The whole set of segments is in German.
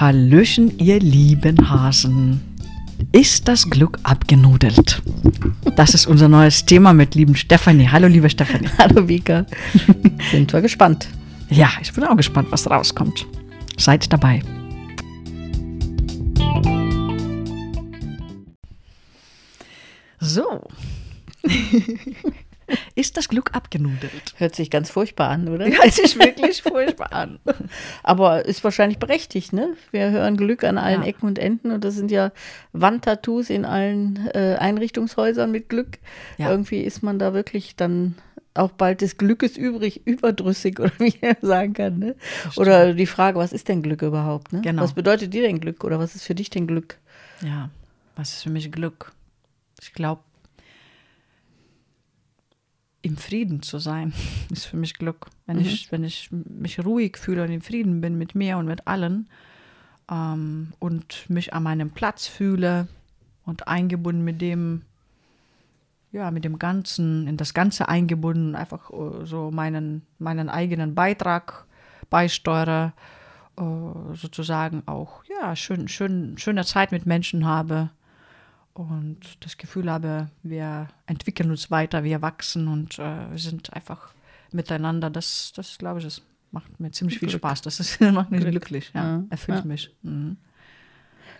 Hallöchen, ihr lieben Hasen. Ist das Glück abgenudelt? Das ist unser neues Thema mit lieben Stefanie. Hallo, liebe Stefanie. Hallo, Vika. Sind wir gespannt. Ja, ich bin auch gespannt, was rauskommt. Seid dabei. So. Ist das Glück abgenudelt? Hört sich ganz furchtbar an, oder? Hört sich wirklich furchtbar an. Aber ist wahrscheinlich berechtigt, ne? Wir hören Glück an allen Ja. Ecken und Enden und das sind ja Wandtattoos in allen äh, Einrichtungshäusern mit Glück. Ja. Irgendwie ist man da wirklich dann auch bald des Glückes übrig, überdrüssig oder wie man sagen kann, ne? Oder die Frage, was ist denn Glück überhaupt, ne? Genau. Was bedeutet dir denn Glück oder was ist für dich denn Glück? Ja, was ist für mich Glück? Ich glaube, im Frieden zu sein, ist für mich Glück. Wenn, ich, wenn ich mich ruhig fühle und in Frieden bin mit mir und mit allen ähm, und mich an meinem Platz fühle und eingebunden mit dem, ja, mit dem Ganzen, in das Ganze eingebunden, einfach äh, so meinen, meinen eigenen Beitrag beisteuere, äh, sozusagen auch, ja, schön, schön, schöne Zeit mit Menschen habe und das Gefühl habe, wir entwickeln uns weiter, wir wachsen und äh, wir sind einfach miteinander. Das, das glaube ich, das macht mir ziemlich viel Glück. Spaß. Das ist, macht mich Glück. glücklich, ja, erfüllt mich. Mhm.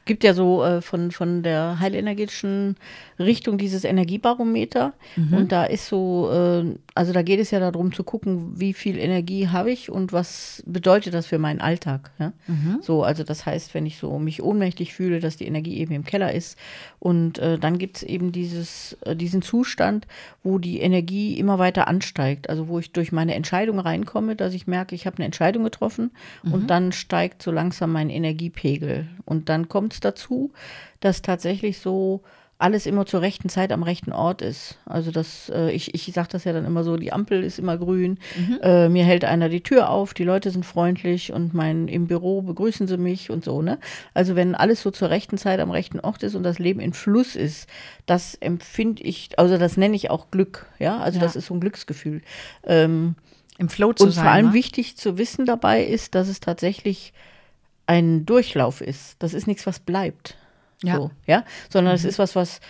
Gibt ja so äh, von, von der heilenergetischen Richtung dieses Energiebarometer. Und da ist so, äh, also da geht es ja darum zu gucken, wie viel Energie habe ich und was bedeutet das für meinen Alltag. Ja? So, also das heißt, wenn ich so mich ohnmächtig fühle, dass die Energie eben im Keller ist. Und äh, dann gibt es eben dieses, äh, diesen Zustand, wo die Energie immer weiter ansteigt. Also wo ich durch meine Entscheidung reinkomme, dass ich merke, ich habe eine Entscheidung getroffen und dann steigt so langsam mein Energiepegel. Und dann kommt es dazu, dass tatsächlich so alles immer zur rechten Zeit am rechten Ort ist. Also das, äh, ich, ich sage das ja dann immer so, die Ampel ist immer grün, äh, mir hält einer die Tür auf, die Leute sind freundlich und mein, im Büro begrüßen sie mich und so, ne? Also wenn alles so zur rechten Zeit am rechten Ort ist und das Leben in Fluss ist, das empfinde ich, also das nenne ich auch Glück, ja? Also Ja. das ist so ein Glücksgefühl. Ähm, Im Flow zu und sein. vor allem ne? wichtig zu wissen dabei ist, dass es tatsächlich ein Durchlauf ist. Das ist nichts, was bleibt. Ja. So, ja? Sondern es ist was, was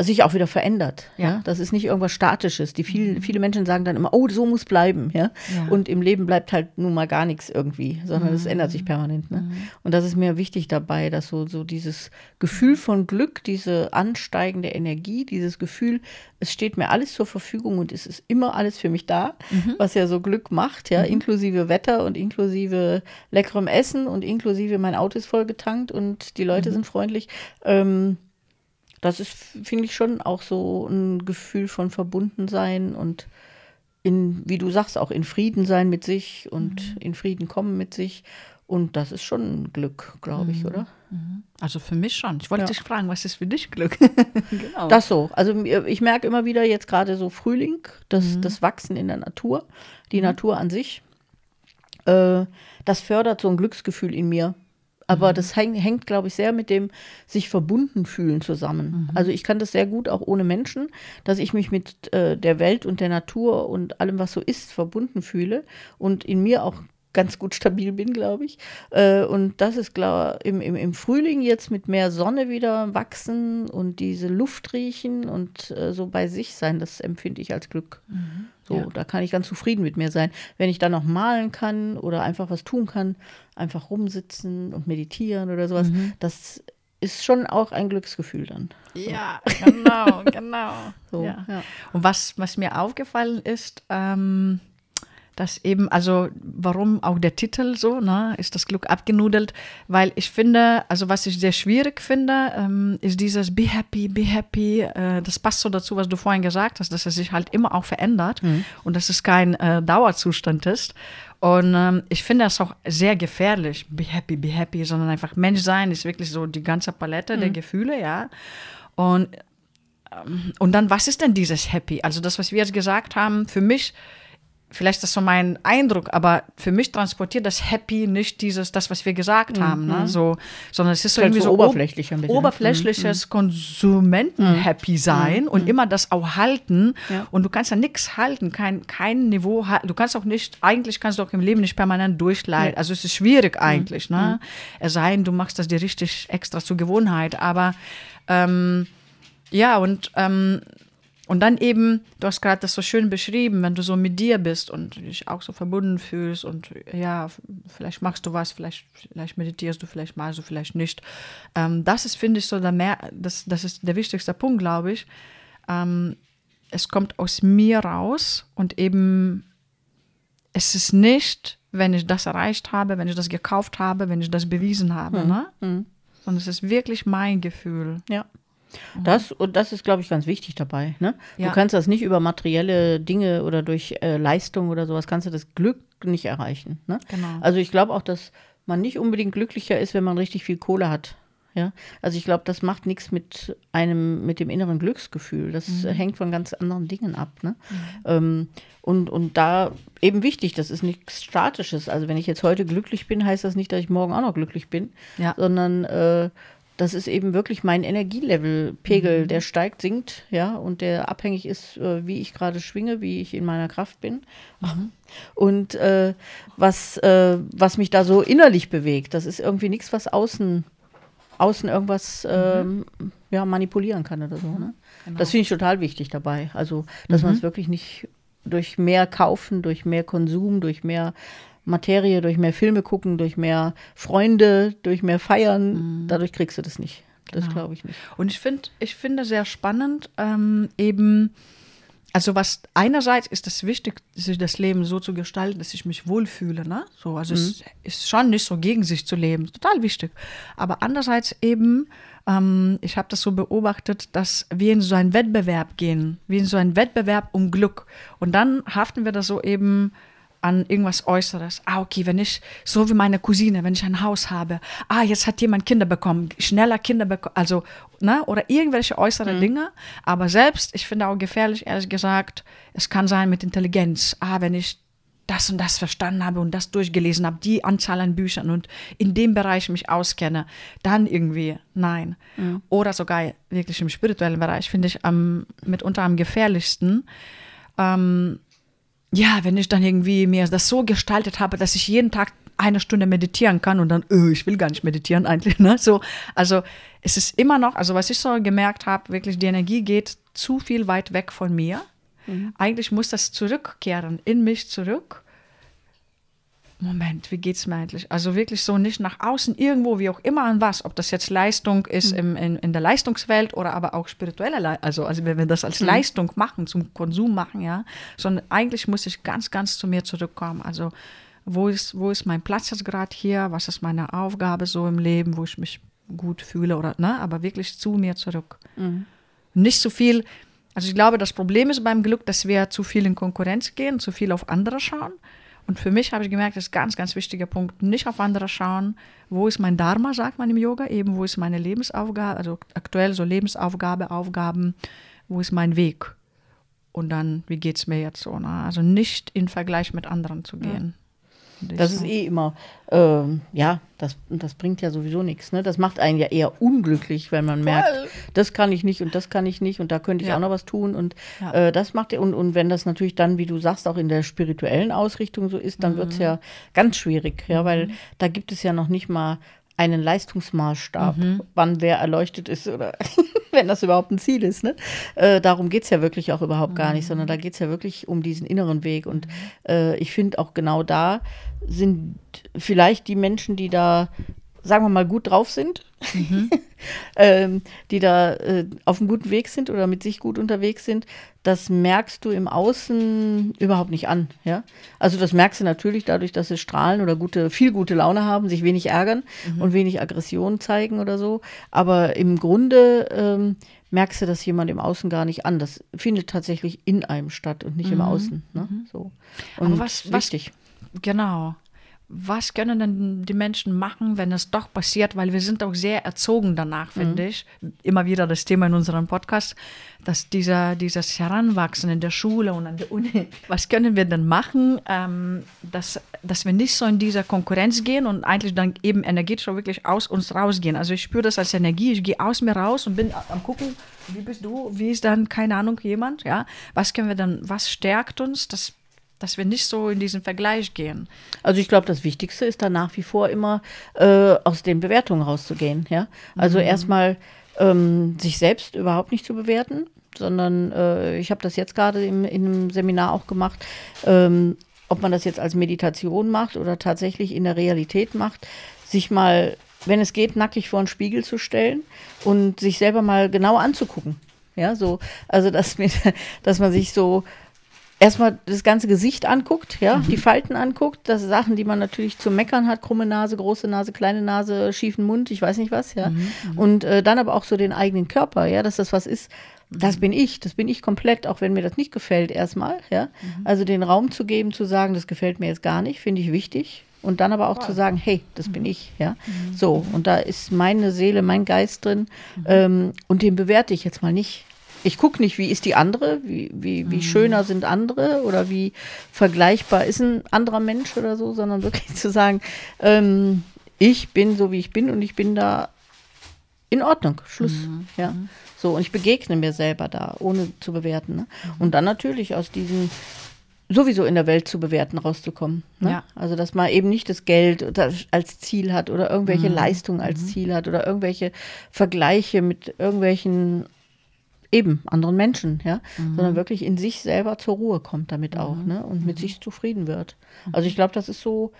sich auch wieder verändert. Ja. Ja. Das ist nicht irgendwas Statisches. Die viel, viele Menschen sagen dann immer, oh, so muss bleiben. Ja? Ja. Und im Leben bleibt halt nun mal gar nichts irgendwie, sondern es ändert sich permanent. Ne? Und das ist mir wichtig dabei, dass so, so dieses Gefühl von Glück, diese ansteigende Energie, dieses Gefühl, es steht mir alles zur Verfügung und es ist immer alles für mich da, was ja so Glück macht, ja, inklusive Wetter und inklusive leckerem Essen und inklusive mein Auto ist voll getankt und die Leute sind freundlich. Ähm, das ist, finde ich, schon auch so ein Gefühl von Verbundensein und in, wie du sagst, auch in Frieden sein mit sich und in Frieden kommen mit sich. Und das ist schon ein Glück, glaube ich, oder? Also für mich schon. Ich wollte Ja. dich fragen, was ist für dich Glück? genau. Das so. Also ich merke immer wieder jetzt gerade so Frühling, das, das Wachsen in der Natur, die Natur an sich, äh, das fördert so ein Glücksgefühl in mir. Aber das häng, hängt, glaube ich, sehr mit dem sich verbunden fühlen zusammen. Also ich kann das sehr gut auch ohne Menschen, dass ich mich mit äh, der Welt und der Natur und allem, was so ist, verbunden fühle und in mir auch ganz gut stabil bin, glaube ich. Äh, und das ist klar, im, im, im Frühling jetzt mit mehr Sonne wieder wachsen und diese Luft riechen und äh, so bei sich sein, das empfinde ich als Glück. So, Ja. da kann ich ganz zufrieden mit mir sein. Wenn ich dann noch malen kann oder einfach was tun kann, einfach rumsitzen und meditieren oder sowas, das ist schon auch ein Glücksgefühl dann. Ja, genau, genau. So, ja. ja. Und was, was mir aufgefallen ist, ähm, dass eben, also warum auch der Titel so, ne, ist das Glück abgenudelt, weil ich finde, also was ich sehr schwierig finde, ähm, ist dieses Be happy, be happy, äh, das passt so dazu, was du vorhin gesagt hast, dass es sich halt immer auch verändert und dass es kein äh, Dauerzustand ist. Und ähm, ich finde das auch sehr gefährlich, be happy, be happy, sondern einfach Mensch sein ist wirklich so die ganze Palette der Gefühle, ja. Und und dann, was ist denn dieses Happy? Also das, was wir jetzt gesagt haben, für mich vielleicht ist das so mein Eindruck, aber für mich transportiert das Happy nicht dieses, das, was wir gesagt haben, ne? so, sondern es ist so irgendwie so oberflächlich ein bisschen. Mhm. oberflächliches Konsumenten-Happy sein und immer das auch halten. Ja. Und du kannst ja nichts halten, kein, kein Niveau. Du kannst auch nicht, eigentlich kannst du auch im Leben nicht permanent durchleiden. Also es ist schwierig eigentlich, ne? Es sei denn, du machst das dir richtig extra zur Gewohnheit. Aber ähm, ja, und ähm, und dann eben, du hast gerade das so schön beschrieben, wenn du so mit dir bist und dich auch so verbunden fühlst und ja, vielleicht machst du was, vielleicht, vielleicht meditierst du, vielleicht malst du, vielleicht nicht. Ähm, das ist, finde ich, so der mehr, das, das ist der wichtigste Punkt, glaube ich. Ähm, es kommt aus mir raus und eben, es ist nicht, wenn ich das erreicht habe, wenn ich das gekauft habe, wenn ich das bewiesen habe, ne? Sondern es ist wirklich mein Gefühl. Ja. Das, und das ist, glaube ich, ganz wichtig dabei. Ne? Ja. Du kannst das nicht über materielle Dinge oder durch äh, Leistung oder sowas, kannst du das Glück nicht erreichen. Ne? Genau. Also ich glaube auch, dass man nicht unbedingt glücklicher ist, wenn man richtig viel Kohle hat. Ja, also ich glaube, das macht nichts mit einem, mit dem inneren Glücksgefühl. Das äh, hängt von ganz anderen Dingen ab. Ne? Ähm, und, und da eben wichtig, das ist nichts Statisches. Also wenn ich jetzt heute glücklich bin, heißt das nicht, dass ich morgen auch noch glücklich bin, Ja. sondern äh, das ist eben wirklich mein Energielevelpegel, Mhm. der steigt, sinkt, ja, und der abhängig ist, äh, wie ich gerade schwinge, wie ich in meiner Kraft bin. Mhm. Und äh, was, äh, was mich da so innerlich bewegt, das ist irgendwie nichts, was außen, außen irgendwas ähm, ja, manipulieren kann oder so. Ne? Das finde ich total wichtig dabei. Also, dass man es wirklich nicht durch mehr Kaufen, durch mehr Konsum, durch mehr Materie, durch mehr Filme gucken, durch mehr Freunde, durch mehr Feiern, dadurch kriegst du das nicht. Das glaube ich nicht. Und ich finde, ich finde sehr spannend, ähm, eben, also was einerseits ist es wichtig, sich das Leben so zu gestalten, dass ich mich wohlfühle, ne? So, also es ist schon nicht so gegen sich zu leben, total wichtig. Aber andererseits eben, ähm, ich habe das so beobachtet, dass wir in so einen Wettbewerb gehen, wie in so einen Wettbewerb um Glück. Und dann haften wir da so eben an irgendwas Äußeres. Ah, okay, wenn ich, so wie meine Cousine, wenn ich ein Haus habe, ah, jetzt hat jemand Kinder bekommen, schneller Kinder bekommen, also, ne, oder irgendwelche äußere Dinge. Aber selbst, ich finde auch gefährlich, ehrlich gesagt, es kann sein mit Intelligenz. Ah, wenn ich das und das verstanden habe und das durchgelesen habe, die Anzahl an Büchern und in dem Bereich mich auskenne, dann irgendwie nein. Oder sogar wirklich im spirituellen Bereich finde ich am, mitunter am gefährlichsten. Ähm, ja, wenn ich dann irgendwie mir das so gestaltet habe, dass ich jeden Tag eine Stunde meditieren kann und dann, öh, ich will gar nicht meditieren eigentlich, ne? So, also es ist immer noch, also was ich so gemerkt habe, wirklich die Energie geht zu viel weit weg von mir. Eigentlich muss das zurückkehren, in mich zurück. Moment, wie geht's mir eigentlich? Also wirklich so nicht nach außen, irgendwo, wie auch immer an was, ob das jetzt Leistung ist im, in, in der Leistungswelt oder aber auch spirituelle Leistung, also, also wenn wir das als Leistung machen, zum Konsum machen, ja, sondern eigentlich muss ich ganz, ganz zu mir zurückkommen. Also wo ist, wo ist mein Platz jetzt gerade hier? Was ist meine Aufgabe so im Leben, wo ich mich gut fühle oder, ne, aber wirklich zu mir zurück. Nicht zu viel, also ich glaube, das Problem ist beim Glück, dass wir zu viel in Konkurrenz gehen, zu viel auf andere schauen. Und für mich habe ich gemerkt, das ist ein ganz, ganz wichtiger Punkt, nicht auf andere schauen. Wo ist mein Dharma, sagt man im Yoga, eben wo ist meine Lebensaufgabe, also aktuell so Lebensaufgabe, Aufgaben, wo ist mein Weg? Und dann, wie geht es mir jetzt so? Ne? Also nicht in Vergleich mit anderen zu gehen. Ich Das ist eh immer, ähm, ja, das, das bringt ja sowieso nichts. Ne? Das macht einen ja eher unglücklich, wenn man merkt, das kann ich nicht und das kann ich nicht und da könnte ich Ja. auch noch was tun. Und Ja. äh, das macht und, und wenn das natürlich dann, wie du sagst, auch in der spirituellen Ausrichtung so ist, dann Mhm. wird es ja ganz schwierig, ja, weil da gibt es ja noch nicht mal einen Leistungsmaßstab, Mhm. wann wer erleuchtet ist oder wenn das überhaupt ein Ziel ist. Ne? Äh, darum geht es ja wirklich auch überhaupt gar nicht, sondern da geht es ja wirklich um diesen inneren Weg. Und äh, ich finde auch genau da sind vielleicht die Menschen, die da, sagen wir mal, gut drauf sind, ähm, die da äh, auf einem guten Weg sind oder mit sich gut unterwegs sind, das merkst du im Außen überhaupt nicht an. Ja? Also das merkst du natürlich dadurch, dass sie strahlen oder gute, viel gute Laune haben, sich wenig ärgern und wenig Aggression zeigen oder so. Aber im Grunde ähm, merkst du das jemand im Außen gar nicht an. Das findet tatsächlich in einem statt und nicht im Außen. Ne? So. Und was- wichtig. Genau. Was können denn die Menschen machen, wenn es doch passiert? Weil wir sind auch sehr erzogen danach, finde Mhm. ich. Immer wieder das Thema in unserem Podcast, dass dieser, dieses Heranwachsen in der Schule und an der Uni, was können wir denn machen, ähm, dass, dass wir nicht so in dieser Konkurrenz gehen und eigentlich dann eben energetisch auch wirklich aus uns rausgehen. Also ich spüre das als Energie, ich gehe aus mir raus und bin am gucken, wie bist du, wie ist dann, keine Ahnung, jemand, ja? Was können wir dann, was stärkt uns, dass dass wir nicht so in diesen Vergleich gehen. Also ich glaube, das Wichtigste ist da nach wie vor immer äh, aus den Bewertungen rauszugehen. Ja? Also erstmal ähm, sich selbst überhaupt nicht zu bewerten, sondern äh, ich habe das jetzt gerade im, in einem Seminar auch gemacht, ähm, ob man das jetzt als Meditation macht oder tatsächlich in der Realität macht, sich mal, wenn es geht, nackig vor den Spiegel zu stellen und sich selber mal genau anzugucken. Ja, so, also dass, mit, dass man sich so erstmal das ganze Gesicht anguckt, ja, die Falten anguckt, das sind Sachen, die man natürlich zu meckern hat, krumme Nase, große Nase, kleine Nase, schiefen Mund, ich weiß nicht was, ja. Und äh, dann aber auch so den eigenen Körper, ja, dass das was ist, das bin ich, das bin ich komplett, auch wenn mir das nicht gefällt erstmal, ja. Also den Raum zu geben, zu sagen, das gefällt mir jetzt gar nicht, finde ich wichtig. Und dann aber auch zu sagen, hey, das bin ich, ja. So, und da ist meine Seele, mein Geist drin. Ähm, und den bewerte ich jetzt mal nicht. Ich gucke nicht, wie ist die andere, wie, wie, wie schöner sind andere oder wie vergleichbar ist ein anderer Mensch oder so, sondern wirklich zu sagen, ähm, ich bin so, wie ich bin und ich bin da in Ordnung, Schluss. Ja. So, und ich begegne mir selber da, ohne zu bewerten. Ne? Und dann natürlich aus diesen sowieso in der Welt zu bewerten, rauszukommen. Ne? Ja. Also, dass man eben nicht das Geld als Ziel hat oder irgendwelche Leistungen als Ziel hat oder irgendwelche Vergleiche mit irgendwelchen eben anderen Menschen, ja, sondern wirklich in sich selber zur Ruhe kommt damit auch, ne, und mit sich zufrieden wird. Also ich glaube, das ist so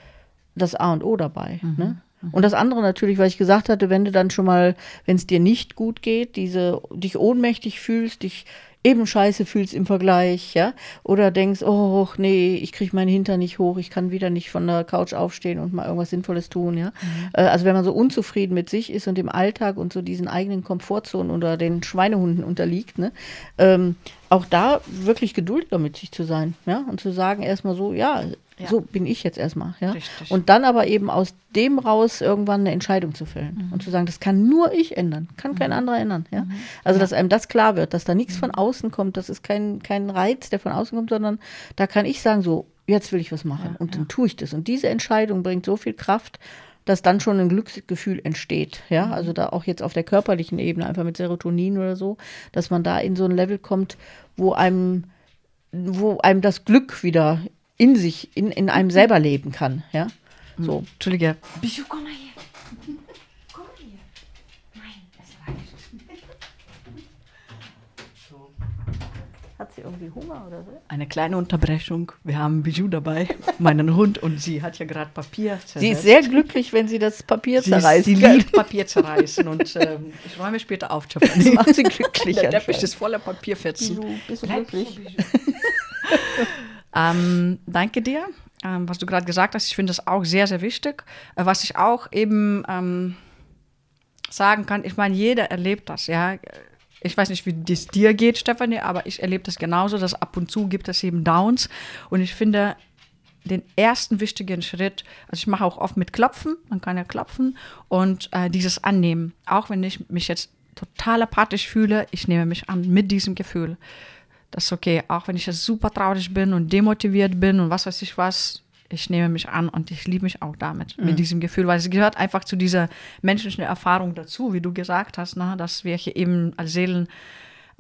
das A und O dabei, ne. Und das andere natürlich, was ich gesagt hatte, wenn du dann schon mal, wenn es dir nicht gut geht, diese, dich ohnmächtig fühlst, dich eben scheiße fühlst im Vergleich, ja, oder denkst, oh, nee, ich kriege meinen Hintern nicht hoch, ich kann wieder nicht von der Couch aufstehen und mal irgendwas Sinnvolles tun, ja. Äh, Also wenn man so unzufrieden mit sich ist und im Alltag und so diesen eigenen Komfortzonen oder den Schweinehunden unterliegt, ne, ähm, auch da wirklich geduldiger mit sich zu sein, ja, und zu sagen erstmal so, ja, Ja. so bin ich jetzt erstmal, ja. Richtig. Und dann aber eben aus dem raus irgendwann eine Entscheidung zu fällen und zu sagen, das kann nur ich ändern, kann kein anderer ändern, ja. Also dass einem das klar wird, dass da nichts von außen kommt, das ist kein, kein Reiz, der von außen kommt, sondern da kann ich sagen, so, jetzt will ich was machen und dann tue ich das. Und diese Entscheidung bringt so viel Kraft, dass dann schon ein Glücksgefühl entsteht, ja, also da auch jetzt auf der körperlichen Ebene, einfach mit Serotonin oder so, dass man da in so ein Level kommt, wo einem, wo einem das Glück wieder in sich, in, in einem selber leben kann, ja, so. Entschuldige. Bijou, komm mal hier. Komm mal hier. Nein, es reicht. Hat sie irgendwie Hunger oder so? Eine kleine Unterbrechung. Wir haben Bijou dabei, meinen Hund, und sie hat ja gerade Papier Sie ist sehr glücklich, wenn sie das Papier Sie, zerreißt. sie gell? liebt Papier zerreißen und ähm, ich räume später auf, Das macht sie glücklich. Der Teppich ist voller Papierfetzen. Bijou, bist du Bleib glücklich? Ähm, danke dir, ähm, was du gerade gesagt hast. Ich finde das auch sehr, sehr wichtig. Äh, was ich auch eben ähm, sagen kann, ich meine, jeder erlebt das, ja. Ich weiß nicht, wie es dir geht, Stefanie, aber ich erlebe das genauso, dass ab und zu gibt es eben Downs. Und ich finde, den ersten wichtigen Schritt, also ich mache auch oft mit Klopfen, man kann ja klopfen und äh, dieses Annehmen. Auch wenn ich mich jetzt total apathisch fühle, ich nehme mich an mit diesem Gefühl. Das ist okay, auch wenn ich jetzt super traurig bin und demotiviert bin und was weiß ich was, ich nehme mich an und ich liebe mich auch damit, mit diesem Gefühl, weil es gehört einfach zu dieser menschlichen Erfahrung dazu, wie du gesagt hast, ne, dass wir hier eben als Seelen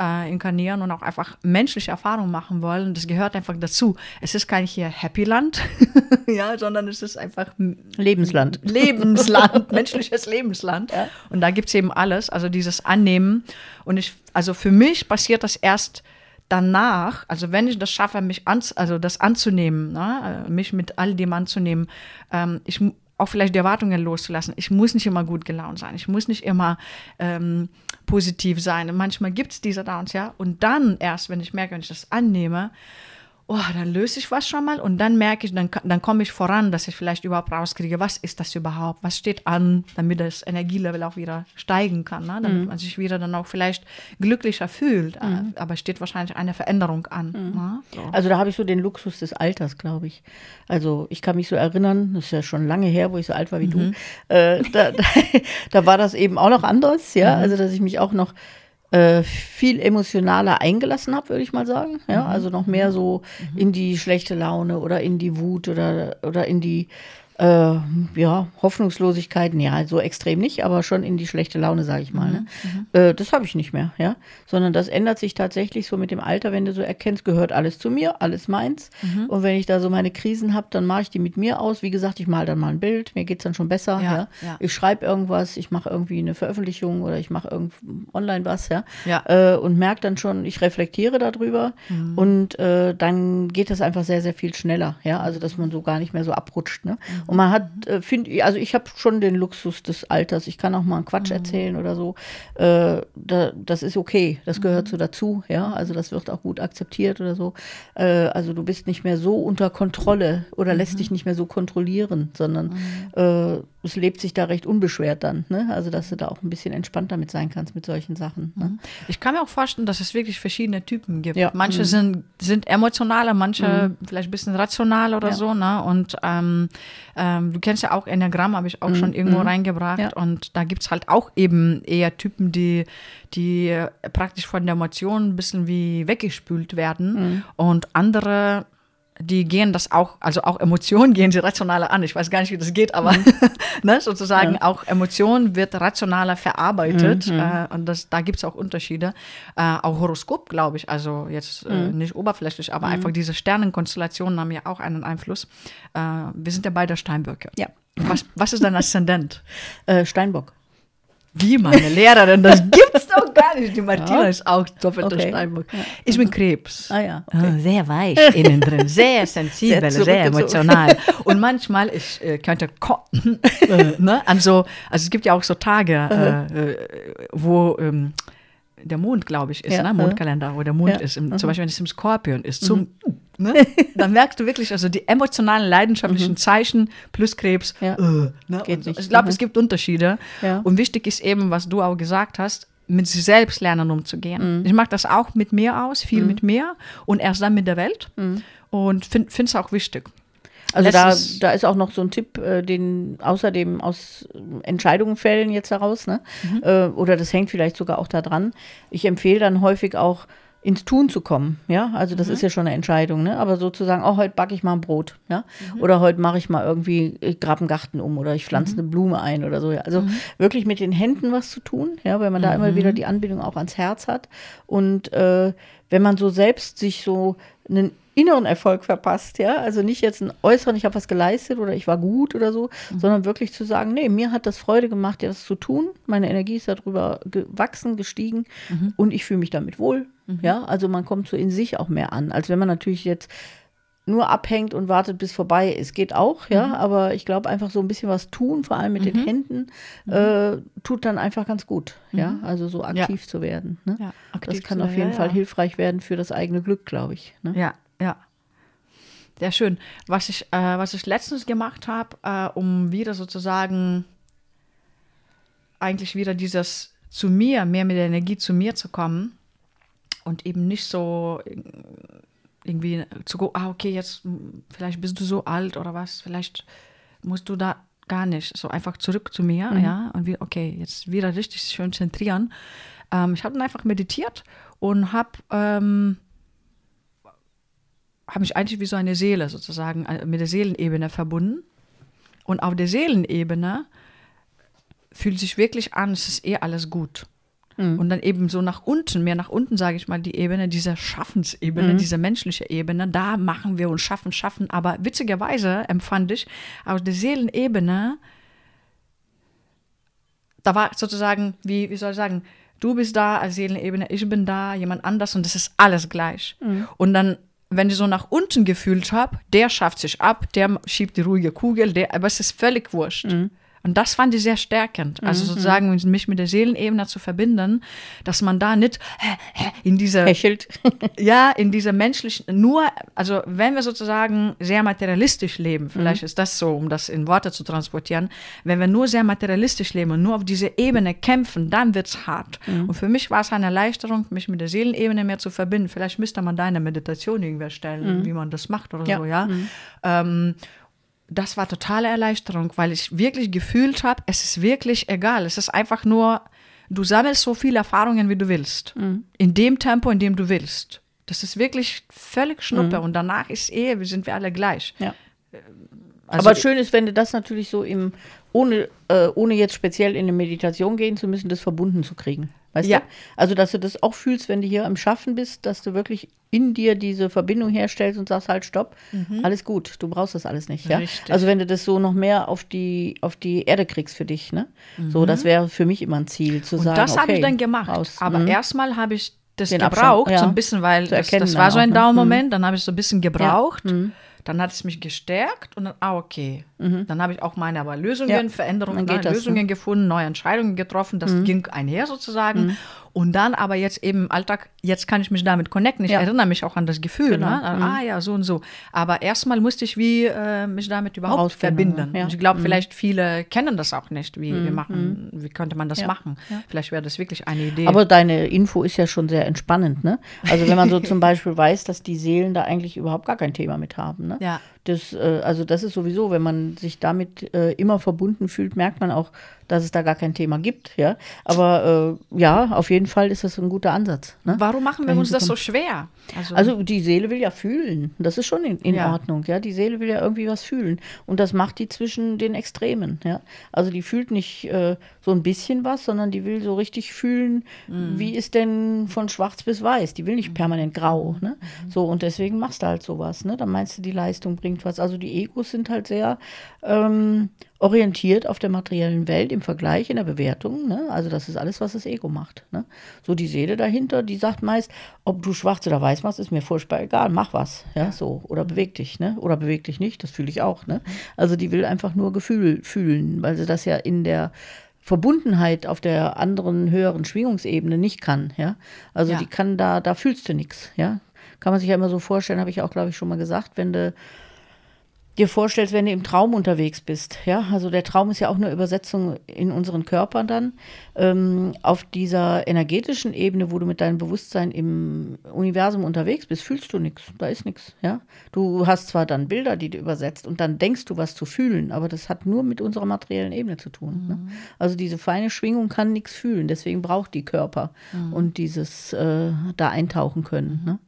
äh, inkarnieren und auch einfach menschliche Erfahrungen machen wollen. Das gehört einfach dazu. Es ist kein hier Happy Land, ja, sondern es ist einfach Lebensland. Lebensland, menschliches Lebensland. Und da gibt es eben alles, also dieses Annehmen. Und ich, also für mich passiert das erst danach, also wenn ich das schaffe, mich an, also das anzunehmen, ne, äh, mich mit all dem anzunehmen, ähm, ich auch vielleicht die Erwartungen loszulassen. Ich muss nicht immer gut gelaunt sein. Ich muss nicht immer ähm, positiv sein. Manchmal gibt es diese Downs, ja. Und dann erst, wenn ich merke, wenn ich das annehme oh, dann löse ich was schon mal und dann merke ich, dann, dann komme ich voran, dass ich vielleicht überhaupt rauskriege, was ist das überhaupt, was steht an, damit das Energielevel auch wieder steigen kann, ne? damit man sich wieder dann auch vielleicht glücklicher fühlt. Äh, Aber steht wahrscheinlich eine Veränderung an. Ne? So. Also da habe ich so den Luxus des Alters, glaube ich. Also ich kann mich so erinnern, das ist ja schon lange her, wo ich so alt war wie du, äh, da, da, da war das eben auch noch anders, ja. Also dass ich mich auch noch äh, viel emotionaler eingelassen habe, würde ich mal sagen. Ja, also noch mehr so in die schlechte Laune oder in die Wut oder, oder in die äh, ja, Hoffnungslosigkeit, ja, so extrem nicht, aber schon in die schlechte Laune, sage ich mal. Ne? Äh, das habe ich nicht mehr, ja. Sondern das ändert sich tatsächlich so mit dem Alter, wenn du so erkennst, gehört alles zu mir, alles meins. Und wenn ich da so meine Krisen habe, dann mache ich die mit mir aus. Wie gesagt, ich male dann mal ein Bild, mir geht es dann schon besser. Ja, Ja, ja. Ich schreibe irgendwas, ich mache irgendwie eine Veröffentlichung oder ich mache irgend online was, ja. Ja. Äh, und merke dann schon, ich reflektiere darüber und äh, dann geht das einfach sehr, sehr viel schneller, ja. Also dass man so gar nicht mehr so abrutscht. Ne? Und man hat, äh, finde also ich habe schon den Luxus des Alters. Ich kann auch mal einen Quatsch erzählen oder so. Äh, da, das ist okay, das gehört so dazu, ja. Also das wird auch gut akzeptiert oder so. Äh, also du bist nicht mehr so unter Kontrolle oder lässt dich nicht mehr so kontrollieren, sondern äh, es lebt sich da recht unbeschwert dann. Ne? Also dass du da auch ein bisschen entspannter mit sein kannst mit solchen Sachen. Ne? Ich kann mir auch vorstellen, dass es wirklich verschiedene Typen gibt. Ja. Manche Mhm. sind, sind emotionaler, manche vielleicht ein bisschen rational oder Ja. so. Ne? Und ähm, ähm, du kennst ja auch Enneagramm, habe ich auch schon irgendwo reingebracht. Mhm. Ja. Und da gibt es halt auch eben eher Typen, die, die praktisch von der Emotion ein bisschen wie weggespült werden. Mhm. Und andere die gehen das auch, also auch Emotionen gehen sie rationaler an. Ich weiß gar nicht, wie das geht, aber ne, sozusagen auch Emotionen wird rationaler verarbeitet. Äh, und das, da gibt es auch Unterschiede. Äh, auch Horoskop, glaube ich, also jetzt äh, nicht oberflächlich, aber einfach diese Sternenkonstellationen haben ja auch einen Einfluss. Äh, wir sind ja beide Steinböcke. Ja. Was, was ist dein Aszendent? Äh, Steinbock. Wie meine Lehrerin, das gibt's doch gar nicht. Die Martina Ja. ist auch doppelter Okay. Steinbock. Ich bin Krebs. Ah ja. Ah, Sehr weich innen drin, sehr sensibel, Sehr sehr, emotional. Und manchmal, ich äh, könnte äh, ne? also, also es gibt ja auch so Tage, äh, äh, wo ähm, der Mond, glaube ich, ist, Ja, ne? Mondkalender, wo der Mond Ja, Mhm. ist. Im, Zum Beispiel, wenn es im Skorpion ist. Zum, ne? Dann merkst du wirklich, also die emotionalen, leidenschaftlichen Zeichen plus Krebs. Mhm. Ja. Äh, ne? So. nicht. Ich glaube, Mhm. es gibt Unterschiede. Und wichtig ist eben, was du auch gesagt hast, mit sich selbst lernen umzugehen. Mhm. Ich mache das auch mit mir aus, viel mit mir und erst dann mit der Welt. Und finde es auch wichtig. Also da, ist- da ist auch noch so ein Tipp, äh, den außerdem aus äh, Entscheidungen fällen jetzt heraus, ne? Äh, oder das hängt vielleicht sogar auch da dran. Ich empfehle dann häufig auch ins Tun zu kommen, ja, also das ist ja schon eine Entscheidung, ne, aber sozusagen, oh, heute backe ich mal ein Brot, ja, oder heute mache ich mal irgendwie, ich grabe einen Garten um oder ich pflanze eine Blume ein oder so, ja, also wirklich mit den Händen was zu tun, ja, weil man da immer wieder die Anbindung auch ans Herz hat. Und äh, wenn man so selbst sich so einen inneren Erfolg verpasst, ja, also nicht jetzt einen äußeren, ich habe was geleistet oder ich war gut oder so, sondern wirklich zu sagen, nee, mir hat das Freude gemacht, ja, das zu tun, meine Energie ist darüber gewachsen, gestiegen und ich fühle mich damit wohl, ja, also man kommt so in sich auch mehr an, als wenn man natürlich jetzt nur abhängt und wartet, bis vorbei ist. Geht auch, ja, aber ich glaube einfach so ein bisschen was tun, vor allem mit den Händen, äh, tut dann einfach ganz gut, ja, also so aktiv zu werden. Ne? Ja, das aktiv kann zu auf jeden ja, Fall ja. hilfreich werden für das eigene Glück, glaube ich. Ne? Ja, ja. Sehr schön. Was ich, äh, was ich letztens gemacht habe, äh, um wieder sozusagen eigentlich wieder dieses zu mir, mehr mit der Energie zu mir zu kommen und eben nicht so irgendwie zu gucken, ah, okay, jetzt vielleicht bist du so alt oder was, vielleicht musst du da gar nicht, so einfach zurück zu mir, ja, und wieder, okay, jetzt wieder richtig schön zentrieren. Ähm, ich habe dann einfach meditiert und habe ähm, habe mich eigentlich wie so eine Seele sozusagen äh, mit der Seelenebene verbunden. Und auf der Seelenebene fühlt sich wirklich an, es ist eh alles gut. Und dann eben so nach unten, mehr nach unten, sage ich mal, die Ebene, diese Schaffensebene, diese menschliche Ebene, da machen wir uns schaffen, schaffen. Aber witzigerweise empfand ich aus der Seelenebene, da war sozusagen, wie, wie soll ich sagen, du bist da als Seelenebene, ich bin da, jemand anders und das ist alles gleich. Und dann, wenn ich so nach unten gefühlt habe, der schafft sich ab, der schiebt die ruhige Kugel, der, aber es ist völlig wurscht. Und Und das fand ich sehr stärkend. Also sozusagen mich mit der Seelenebene zu verbinden, dass man da nicht in diese Hechelt. ja, in dieser menschlichen, nur, also wenn wir sozusagen sehr materialistisch leben, vielleicht ist das so, um das in Worte zu transportieren, wenn wir nur sehr materialistisch leben und nur auf dieser Ebene kämpfen, dann wird es hart. Und für mich war es eine Erleichterung, mich mit der Seelenebene mehr zu verbinden. Vielleicht müsste man da eine Meditation irgendwer stellen, wie man das macht oder Ja. so, ja. Ähm, das war totale Erleichterung, weil ich wirklich gefühlt habe, es ist wirklich egal. Es ist einfach nur, du sammelst so viele Erfahrungen, wie du willst. In dem Tempo, in dem du willst. Das ist wirklich völlig Schnuppe. Und danach ist eh, wir sind wir alle gleich. Ja. Also, Aber schön ist, wenn du das natürlich so im, ohne, äh, ohne jetzt speziell in eine Meditation gehen zu müssen, das verbunden zu kriegen. Weißt Ja. du? Also, dass du das auch fühlst, wenn du hier am Schaffen bist, dass du wirklich in dir diese Verbindung herstellst und sagst, halt, stopp, alles gut, du brauchst das alles nicht. Ja? Mhm. Richtig. Also, wenn du das so noch mehr auf die, auf die Erde kriegst für dich, ne? So, das wäre für mich immer ein Ziel, zu Mhm. und sagen, das habe okay, ich dann gemacht. raus. Aber Mhm. erstmal habe ich das Den gebraucht, ja. so ein bisschen, weil das, das war so ein ne? Dauermoment. Dann habe ich so ein bisschen gebraucht. Mhm. Dann hat es mich gestärkt und dann, ah, okay. Dann habe ich auch meine aber Lösungen, Ja. Veränderungen, neue das, Lösungen ne? gefunden, neue Entscheidungen getroffen. Das ging einher sozusagen. Und dann aber jetzt eben im Alltag, jetzt kann ich mich damit connecten. Ich Ja. erinnere mich auch an das Gefühl. Genau. Ne? Ah ja, so und so. Aber erstmal musste ich wie äh, mich damit überhaupt Herausfinden, verbinden. ja. Und ich glaube, vielleicht viele kennen das auch nicht. Wie, wie, machen, wie könnte man das machen? Vielleicht wäre das wirklich eine Idee. Aber deine Info ist ja schon sehr entspannend, ne? Also wenn man so zum Beispiel weiß, dass die Seelen da eigentlich überhaupt gar kein Thema mit haben, ne? Ja. Das, äh, also das ist sowieso, wenn man sich damit äh, immer verbunden fühlt, merkt man auch, dass es da gar kein Thema gibt, ja. Aber äh, ja, auf jeden Fall ist das ein guter Ansatz. Ne? Warum machen wir Dahin uns das so schwer? Also die Seele will ja fühlen. Das ist schon in, in Ja. Ordnung, ja. Die Seele will ja irgendwie was fühlen. Und das macht die zwischen den Extremen, ja. Also die fühlt nicht äh, so ein bisschen was, sondern die will so richtig fühlen, Mhm. wie ist denn von schwarz bis weiß. Die will nicht permanent grau, ne. So, und deswegen machst du halt sowas, ne. Dann meinst du, die Leistung bringt was. Also die Egos sind halt sehr ähm, orientiert auf der materiellen Welt im Vergleich, in der Bewertung. Ne? Also das ist alles, was das Ego macht. Ne? So die Seele dahinter, die sagt meist, ob du schwarz oder weiß machst, ist mir furchtbar egal, mach was. Ja, so. Oder beweg dich, ne? Oder beweg dich nicht, das fühle ich auch. Ne? Also die will einfach nur Gefühl fühlen, weil sie das ja in der Verbundenheit auf der anderen höheren Schwingungsebene nicht kann, ja. Also Ja. die kann da, da fühlst du nichts, ja. Kann man sich ja immer so vorstellen, habe ich auch, glaube ich, schon mal gesagt, wenn du dir vorstellst, wenn du im Traum unterwegs bist. Ja, also der Traum ist ja auch eine Übersetzung in unseren Körpern dann. Ähm, auf dieser energetischen Ebene, wo du mit deinem Bewusstsein im Universum unterwegs bist, fühlst du nichts. Da ist nichts. Ja, du hast zwar dann Bilder, die du übersetzt und dann denkst du, was zu fühlen, aber das hat nur mit unserer materiellen Ebene zu tun. Ne? Also diese feine Schwingung kann nichts fühlen. Deswegen braucht die Körper und dieses äh, da eintauchen können. Ne?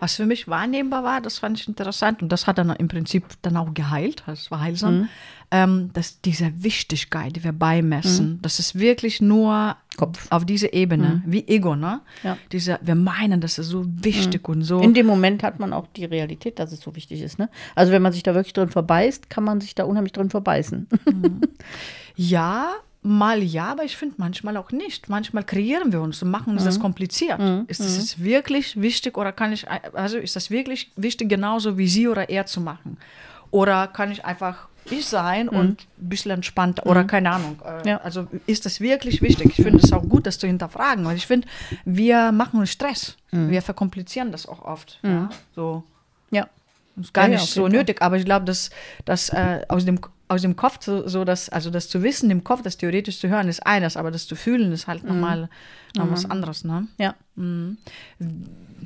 Was für mich wahrnehmbar war, das fand ich interessant und das hat dann im Prinzip dann auch geheilt, das war heilsam, Mhm. ähm, dass diese Wichtigkeit, die wir beimessen, das ist wirklich nur Kopf. auf diese Ebene, wie Ego, ne? Mhm. Ja. Diese, wir meinen, das ist so wichtig und so. In dem Moment hat man auch die Realität, dass es so wichtig ist. Ne? Also wenn man sich da wirklich drin verbeißt, kann man sich da unheimlich drin verbeißen. Ja, mal ja, aber ich finde manchmal auch nicht. Manchmal kreieren wir uns und machen uns Mhm. das kompliziert. Ist es jetzt wirklich wichtig oder kann ich, also ist das wirklich wichtig, genauso wie sie oder er zu machen? Oder kann ich einfach ich sein und ein bisschen entspannter oder keine Ahnung. Äh, Mhm. Ja. Also ist das wirklich wichtig? Ich finde es auch gut, das zu hinterfragen, weil ich finde, wir machen uns Stress. Mhm. Wir verkomplizieren das auch oft. Ja? So. ja. Ist gar Ja, nicht so nötig, aber ich glaube, dass, dass äh, aus, dem, aus dem Kopf so, so das, also das zu wissen, im Kopf, das theoretisch zu hören, ist eines, aber das zu fühlen ist halt nochmal noch was anderes, ne? ja.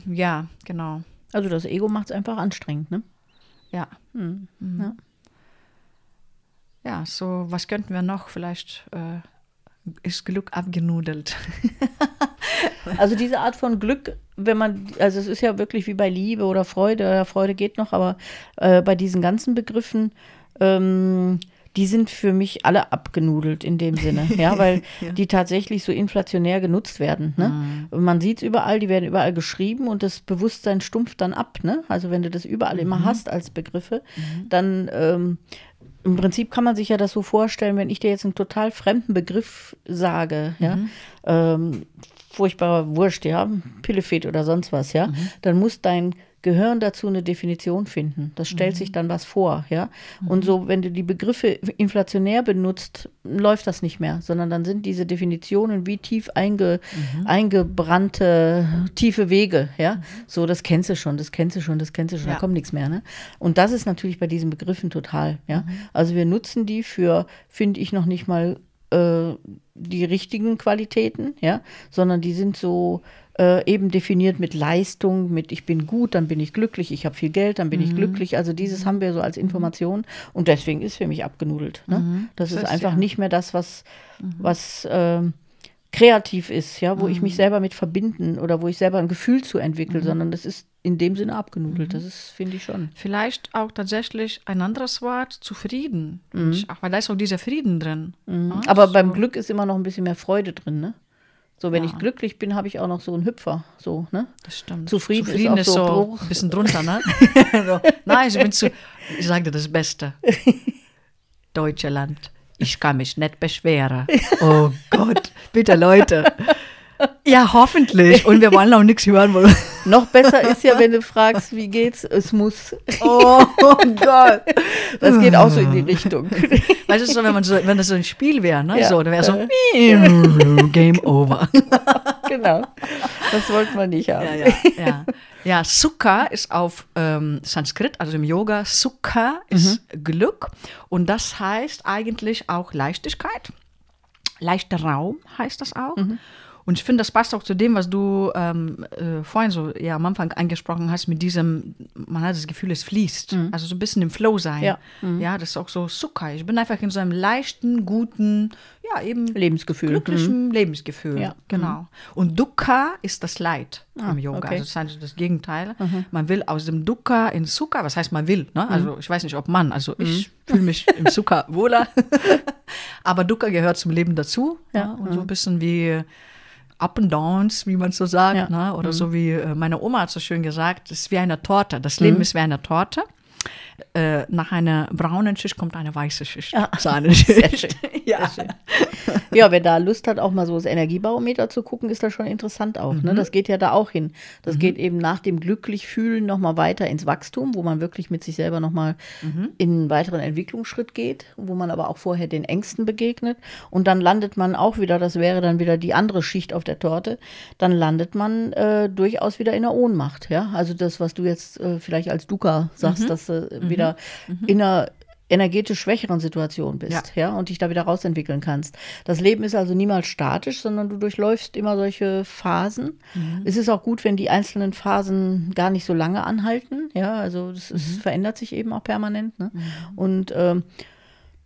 Ja, genau. Also das Ego macht es einfach anstrengend. Ne? Ja. Mhm. Ja. Ja, so, was könnten wir noch? Vielleicht äh, ist Glück abgenudelt. Also diese Art von Glück, wenn man, also es ist ja wirklich wie bei Liebe oder Freude, Freude geht noch, aber äh, bei diesen ganzen Begriffen, ähm, die sind für mich alle abgenudelt in dem Sinne, ja, weil die tatsächlich so inflationär genutzt werden. Ne? Und Man sieht es überall, die werden überall geschrieben und das Bewusstsein stumpft dann ab. Ne? Also wenn du das überall immer hast als Begriffe, dann ähm, im Prinzip kann man sich ja das so vorstellen, wenn ich dir jetzt einen total fremden Begriff sage, ja, ähm, furchtbarer Wurscht, ja, Pillefet oder sonst was, ja, dann muss dein gehören dazu eine Definition finden. Das stellt Mhm. sich dann was vor, ja. Und so, wenn du die Begriffe inflationär benutzt, läuft das nicht mehr, sondern dann sind diese Definitionen wie tief einge, Mhm. eingebrannte tiefe Wege, ja. So, das kennst du schon, das kennst du schon, das kennst du schon, Ja. da kommt nichts mehr, ne? Und das ist natürlich bei diesen Begriffen total, ja. Mhm. Also wir nutzen die für, finde ich, noch nicht mal äh, die richtigen Qualitäten, ja, sondern die sind so äh, eben definiert mit Leistung, mit ich bin gut, dann bin ich glücklich, ich habe viel Geld, dann bin Mhm. ich glücklich. Also dieses haben wir so als Information und deswegen ist für mich abgenudelt. Ne? Das, Das ist einfach ja- nicht mehr das, was, was ähm, kreativ ist, ja, wo ich mich selber mit verbinden oder wo ich selber ein Gefühl zu entwickle, sondern das ist in dem Sinne abgenudelt. Das ist, finde ich schon. Vielleicht auch tatsächlich ein anderes Wort, zufrieden. Mhm. Ach, weil da ist auch dieser Frieden drin. Ja, Aber so. beim Glück ist immer noch ein bisschen mehr Freude drin, ne? So, wenn Ja. ich glücklich bin, habe ich auch noch so einen Hüpfer, so, ne? Das stimmt. Zufrieden ist auch so Bruch. ein bisschen drunter, ne? so. Nein, ich bin zu. Ich sage dir das Beste. Deutsche Land. Ich kann mich nicht beschweren. Oh Gott, bitte Leute. Ja, hoffentlich. Und wir wollen auch nichts hören. Wo Noch besser ist ja, wenn du fragst, wie geht's? Es muss. oh Gott. Das geht auch so in die Richtung. Weißt du, so, wenn, man so, wenn das so ein Spiel wäre, ne? Ja. So, dann wäre so Game over. genau. Das wollten wir nicht haben. Ja, ja, ja. Ja, Sukha ist auf ähm, Sanskrit, also im Yoga, Sukha ist Glück und das heißt eigentlich auch Leichtigkeit. Leichter Raum heißt das auch. Und ich finde, das passt auch zu dem, was du ähm, äh, vorhin so ja, am Anfang angesprochen hast, mit diesem, man hat das Gefühl, es fließt. Also so ein bisschen im Flow sein. Ja. ja, das ist auch so Sukha. Ich bin einfach in so einem leichten, guten, ja, eben Lebensgefühl. glücklichen Lebensgefühl. Ja. Genau. Und Dukkha ist das Leid im Yoga. okay. Also das ist eigentlich das Gegenteil. Man will aus dem Dukkha in Sukha, was heißt man will? Ne? Also ich weiß nicht, ob man, also ich fühle mich im Sukha wohler. Aber Dukkha gehört zum Leben dazu. Ja. Ne? Und so ein bisschen wie Up and Downs, wie man so sagt. Ja. Ne? Oder so wie äh, meine Oma hat so schön gesagt, es ist wie eine Torte. Das Leben ist wie eine Torte. Äh, nach einer braunen Schicht kommt eine weiße Schicht. Ja. Sahneschicht. Sehr schön. Ja. Ja, wer da Lust hat, auch mal so das Energiebarometer zu gucken, ist das schon interessant auch. Mhm. Ne? Das geht ja da auch hin. Das geht eben nach dem Glücklichfühlen nochmal weiter ins Wachstum, wo man wirklich mit sich selber nochmal Mhm. in einen weiteren Entwicklungsschritt geht, wo man aber auch vorher den Ängsten begegnet. Und dann landet man auch wieder, das wäre dann wieder die andere Schicht auf der Torte, dann landet man äh, durchaus wieder in der Ohnmacht. Ja? Also das, was du jetzt äh, vielleicht als Duca sagst, Mhm. dass du wieder in einer energetisch schwächeren Situation bist, ja. und dich da wieder rausentwickeln kannst. Das Leben ist also niemals statisch, sondern du durchläufst immer solche Phasen. Es ist auch gut, wenn die einzelnen Phasen gar nicht so lange anhalten, ja, also es verändert sich eben auch permanent, ne? Und ähm,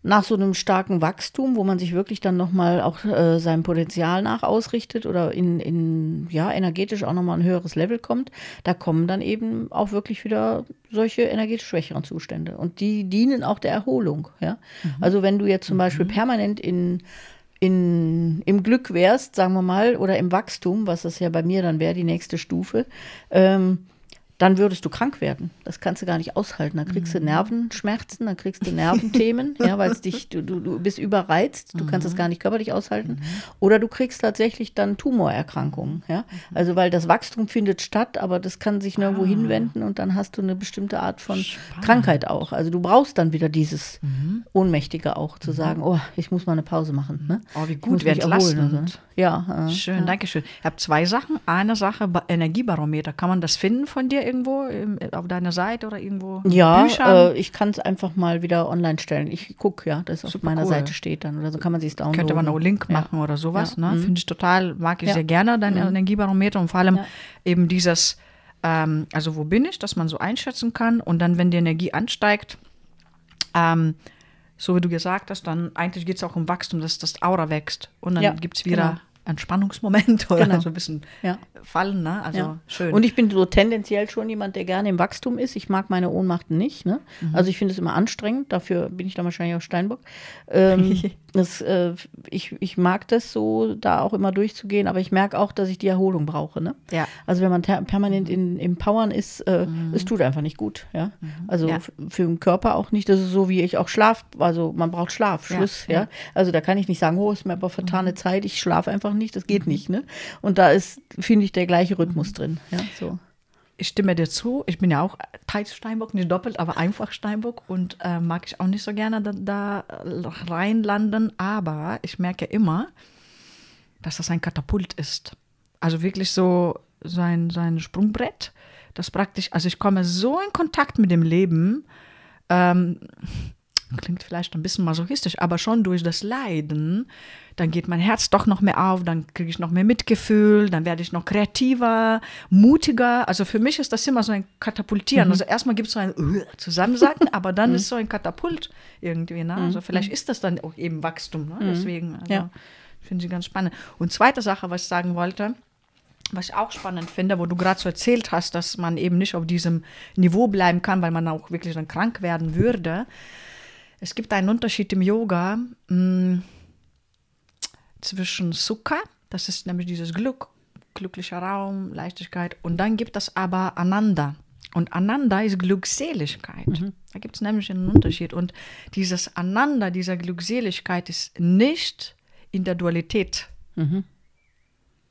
nach so einem starken Wachstum, wo man sich wirklich dann nochmal auch äh, seinem Potenzial nach ausrichtet oder in, in ja, energetisch auch nochmal ein höheres Level kommt, da kommen dann eben auch wirklich wieder solche energetisch schwächeren Zustände. Und die dienen auch der Erholung. Ja? Also wenn du jetzt zum Beispiel permanent in in, im Glück wärst, sagen wir mal, oder im Wachstum, was das ja bei mir dann wäre, die nächste Stufe, ähm, dann würdest du krank werden. Das kannst du gar nicht aushalten. Dann kriegst du Nervenschmerzen, dann kriegst du Nerventhemen, ja, weil es dich, du, du, du bist überreizt, du kannst es gar nicht körperlich aushalten. Oder du kriegst tatsächlich dann Tumorerkrankungen, ja. Also weil das Wachstum findet statt, aber das kann sich nirgendwo hinwenden und dann hast du eine bestimmte Art von Krankheit auch. Also du brauchst dann wieder dieses Ohnmächtige auch, zu sagen, oh, ich muss mal eine Pause machen. Ne? Oh, wie gut, wie mich erholen und so. entlastend. Ja, äh, Schön, danke schön. Ich habe zwei Sachen. Eine Sache, Ba- Energiebarometer. Kann man das finden von dir irgendwo auf deiner Seite oder irgendwo? Ja, äh, ich kann es einfach mal wieder online stellen. Ich gucke, ja, das auf Super meiner cool. Seite steht dann. Oder so kann man sich downloaden. Könnte man auch Link Ja. machen oder sowas. Ja. Ne? Finde ich total, mag ich Ja. sehr gerne, dein Energiebarometer und vor allem Ja. eben dieses, ähm, also wo bin ich, dass man so einschätzen kann und dann, wenn die Energie ansteigt, ähm, so wie du gesagt hast, dann eigentlich geht es auch um Wachstum, dass das Aura wächst und dann Ja, gibt es wieder genau. Einen Spannungsmoment oder Genau. so ein bisschen Ja. fallen. Ne? Also Ja. schön. Und ich bin so tendenziell schon jemand, der gerne im Wachstum ist. Ich mag meine Ohnmachten nicht. Ne? Mhm. Also ich finde es immer anstrengend. Dafür bin ich dann wahrscheinlich auch Steinbock. Ähm, das, äh, ich, ich mag das so, da auch immer durchzugehen. Aber ich merke auch, dass ich die Erholung brauche. Ne? Ja. Also wenn man permanent in, im Powern ist, äh, es tut einfach nicht gut. Ja? Also Mhm. Ja. f- für den Körper auch nicht. Das ist so, wie ich auch schlaf. Also man braucht Schlaf, Ja, Schluss. Ja, ja. Mhm. Also da kann ich nicht sagen, oh, ist mir aber vertane Zeit. Ich schlafe einfach nicht. Das geht nicht. Ne? Und da ist, finde ich, der gleiche Rhythmus Mhm. drin. Ja, so. ich stimme dir zu. Ich bin ja auch teils Steinbock, nicht doppelt, aber einfach Steinbock und äh, mag ich auch nicht so gerne da, da reinlanden. Aber ich merke immer, dass das ein Katapult ist. Also wirklich so, so, ein, so ein Sprungbrett. Das praktisch, also ich komme so in Kontakt mit dem Leben. Ähm, klingt vielleicht ein bisschen masochistisch, aber schon durch das Leiden, dann geht mein Herz doch noch mehr auf, dann kriege ich noch mehr Mitgefühl, dann werde ich noch kreativer, mutiger. Also für mich ist das immer so ein Katapultieren. Mhm. Also erstmal gibt es so ein Zusammensacken, aber dann mhm. ist so ein Katapult irgendwie. Ne? Also vielleicht ist das dann auch eben Wachstum. Ne? Deswegen, also, ja. finde ich ganz spannend. Und zweite Sache, was ich sagen wollte, was ich auch spannend finde, wo du gerade so erzählt hast, dass man eben nicht auf diesem Niveau bleiben kann, weil man auch wirklich dann krank werden würde. Es gibt einen Unterschied im Yoga mh, mm, zwischen Sukha, das ist nämlich dieses Glück, glücklicher Raum, Leichtigkeit, und dann gibt es aber Ananda. Und Ananda ist Glückseligkeit. Mhm. Da gibt es nämlich einen Unterschied. Und dieses Ananda, dieser Glückseligkeit ist nicht in der Dualität mhm.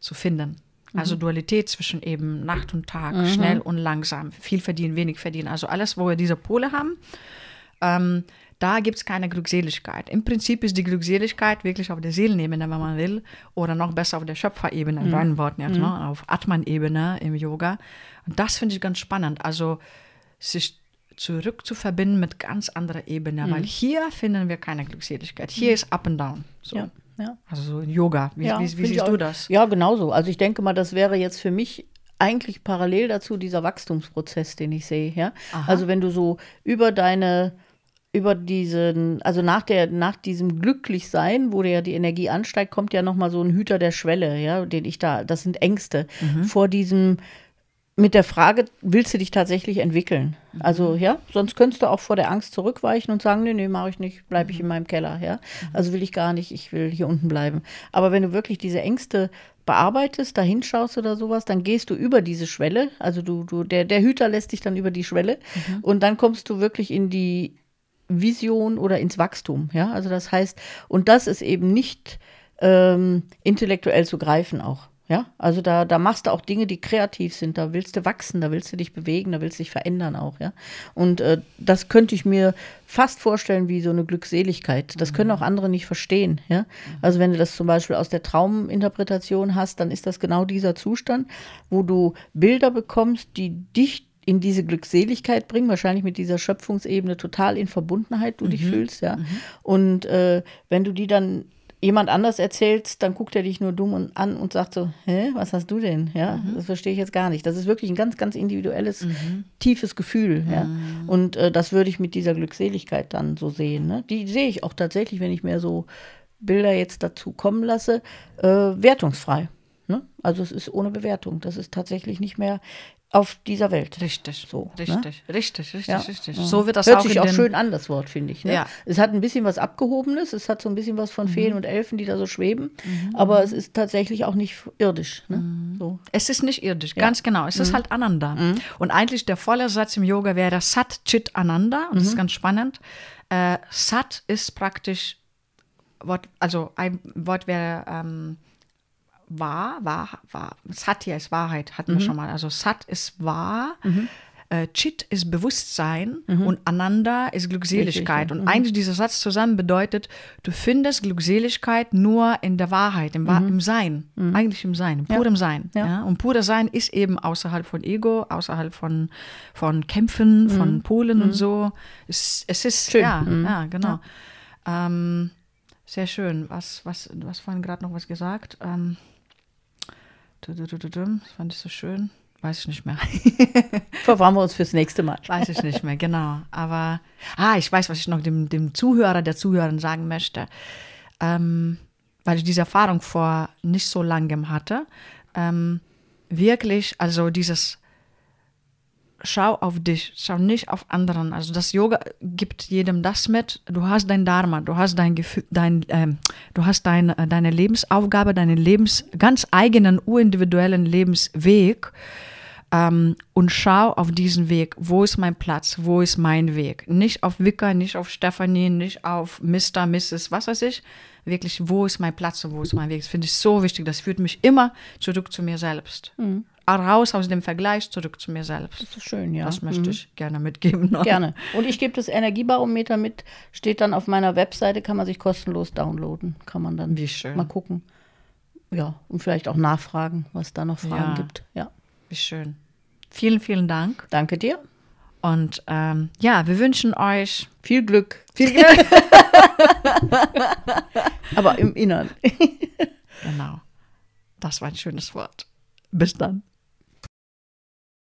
zu finden. Also mhm. Dualität zwischen eben Nacht und Tag, mhm. schnell und langsam, viel verdienen, wenig verdienen. Also alles, wo wir diese Pole haben, ähm, da gibt es keine Glückseligkeit. Im Prinzip ist die Glückseligkeit wirklich auf der Seelenebene, wenn man will, oder noch besser auf der Schöpferebene, in mhm. Worten jetzt, mhm. ne? auf Atman-Ebene im Yoga. Und das finde ich ganz spannend. Also sich zurück zu verbinden mit ganz anderer Ebene, mhm. weil hier finden wir keine Glückseligkeit. Hier mhm. ist Up and Down. So. Ja, ja. Also Yoga. Wie, ja, wie, wie siehst du das? Ja, genauso. Also ich denke mal, das wäre jetzt für mich eigentlich parallel dazu dieser Wachstumsprozess, den ich sehe. Ja? Also wenn du so über deine über diesen, also nach der, nach diesem Glücklichsein, wo ja die Energie ansteigt, kommt ja nochmal so ein Hüter der Schwelle, ja, den ich da, das sind Ängste mhm. vor diesem, mit der Frage, willst du dich tatsächlich entwickeln? Mhm. Also, ja, sonst könntest du auch vor der Angst zurückweichen und sagen, nee, nee, mache ich nicht, bleibe ich in mhm. meinem Keller, ja. Mhm. Also will ich gar nicht, ich will hier unten bleiben. Aber wenn du wirklich diese Ängste bearbeitest, da hinschaust oder sowas, dann gehst du über diese Schwelle. Also du, du, der, der Hüter lässt dich dann über die Schwelle mhm. und dann kommst du wirklich in die Vision oder ins Wachstum. Ja, also das heißt, und das ist eben nicht ähm, intellektuell zu greifen auch. Ja, also da, da machst du auch Dinge, die kreativ sind. Da willst du wachsen, da willst du dich bewegen, da willst du dich verändern auch. Ja, und äh, das könnte ich mir fast vorstellen wie so eine Glückseligkeit. Das können auch andere nicht verstehen. Ja, also wenn du das zum Beispiel aus der Trauminterpretation hast, dann ist das genau dieser Zustand, wo du Bilder bekommst, die dich in diese Glückseligkeit bringen, wahrscheinlich mit dieser Schöpfungsebene total in Verbundenheit du mhm. dich fühlst, ja. Mhm. Und äh, wenn du die dann jemand anders erzählst, dann guckt er dich nur dumm und an und sagt so, hä, was hast du denn? Ja, mhm. das verstehe ich jetzt gar nicht. Das ist wirklich ein ganz, ganz individuelles, mhm. tiefes Gefühl, ja. Mhm. Und äh, das würde ich mit dieser Glückseligkeit dann so sehen. Ne? Die sehe ich auch tatsächlich, wenn ich mir so Bilder jetzt dazu kommen lasse, äh, wertungsfrei. Ne? Also es ist ohne Bewertung. Das ist tatsächlich nicht mehr auf dieser Welt. Richtig, so, richtig, ne? richtig, richtig, ja. richtig. So wird das Hört auch sich auch schön an, das Wort, finde ich. Ne? Ja. Es hat ein bisschen was Abgehobenes, es hat so ein bisschen was von mhm. Feen und Elfen, die da so schweben, mhm. aber es ist tatsächlich auch nicht irdisch. Ne? Mhm. So. Es ist nicht irdisch, ja. ganz genau. Es ist mhm. halt Ananda. Mhm. Und eigentlich der volle Satz im Yoga wäre Sat Chit Ananda, und das ist mhm. ganz spannend. Äh, Sat ist praktisch, Wort, also ein Wort wäre ähm, wahr, wahr, wahr. Satya ist Wahrheit, hatten mhm. wir schon mal. Also Sat ist wahr, mhm. äh, Chit ist Bewusstsein mhm. und Ananda ist Glückseligkeit. Richtig, und mhm. eigentlich dieser Satz zusammen bedeutet, du findest Glückseligkeit nur in der Wahrheit, im, mhm. im Sein, mhm. eigentlich im Sein, im purem ja. Sein. Ja. ja. Und pures Sein ist eben außerhalb von Ego, außerhalb von, von Kämpfen, von Polen und so. Es, es ist, Schön. ja, ja, genau. Ähm, sehr schön. Was, was, was vorhin gerade noch was gesagt? Ähm, das fand ich so schön. Weiß ich nicht mehr. Verfahren wir uns fürs nächste Mal. Weiß ich nicht mehr, genau. Aber, ah, ich weiß, was ich noch dem, dem Zuhörer, der Zuhörerin sagen möchte. Ähm, weil ich diese Erfahrung vor nicht so langem hatte. Ähm, wirklich, also dieses schau auf dich, schau nicht auf anderen. Also das Yoga gibt jedem das mit. Du hast dein Dharma, du hast dein Gefühl, dein, ähm, du hast dein, äh, deine Lebensaufgabe, deinen Lebens, ganz eigenen, urindividuellen Lebensweg. Ähm, und schau auf diesen Weg. Wo ist mein Platz? Wo ist mein Weg? Nicht auf Wicker, nicht auf Stephanie, nicht auf Mr., Mrs., was weiß ich. Wirklich, wo ist mein Platz und wo ist mein Weg? Das finde ich so wichtig. Das führt mich immer zurück zu mir selbst. Mhm. Raus aus dem Vergleich zurück zu mir selbst. Das ist schön, ja. Das möchte Mhm. ich gerne mitgeben. ne? Gerne. Und ich gebe das Energiebarometer mit, steht dann auf meiner Webseite, kann man sich kostenlos downloaden. Kann man dann Wie schön. mal gucken. Ja, und vielleicht auch nachfragen, was da noch Fragen Ja. gibt. Ja. Wie schön. Vielen, vielen Dank. Danke dir. Und ähm, ja, wir wünschen euch Viel Glück. Viel Glück. Aber im Innern. Genau. Das war ein schönes Wort. Bis dann.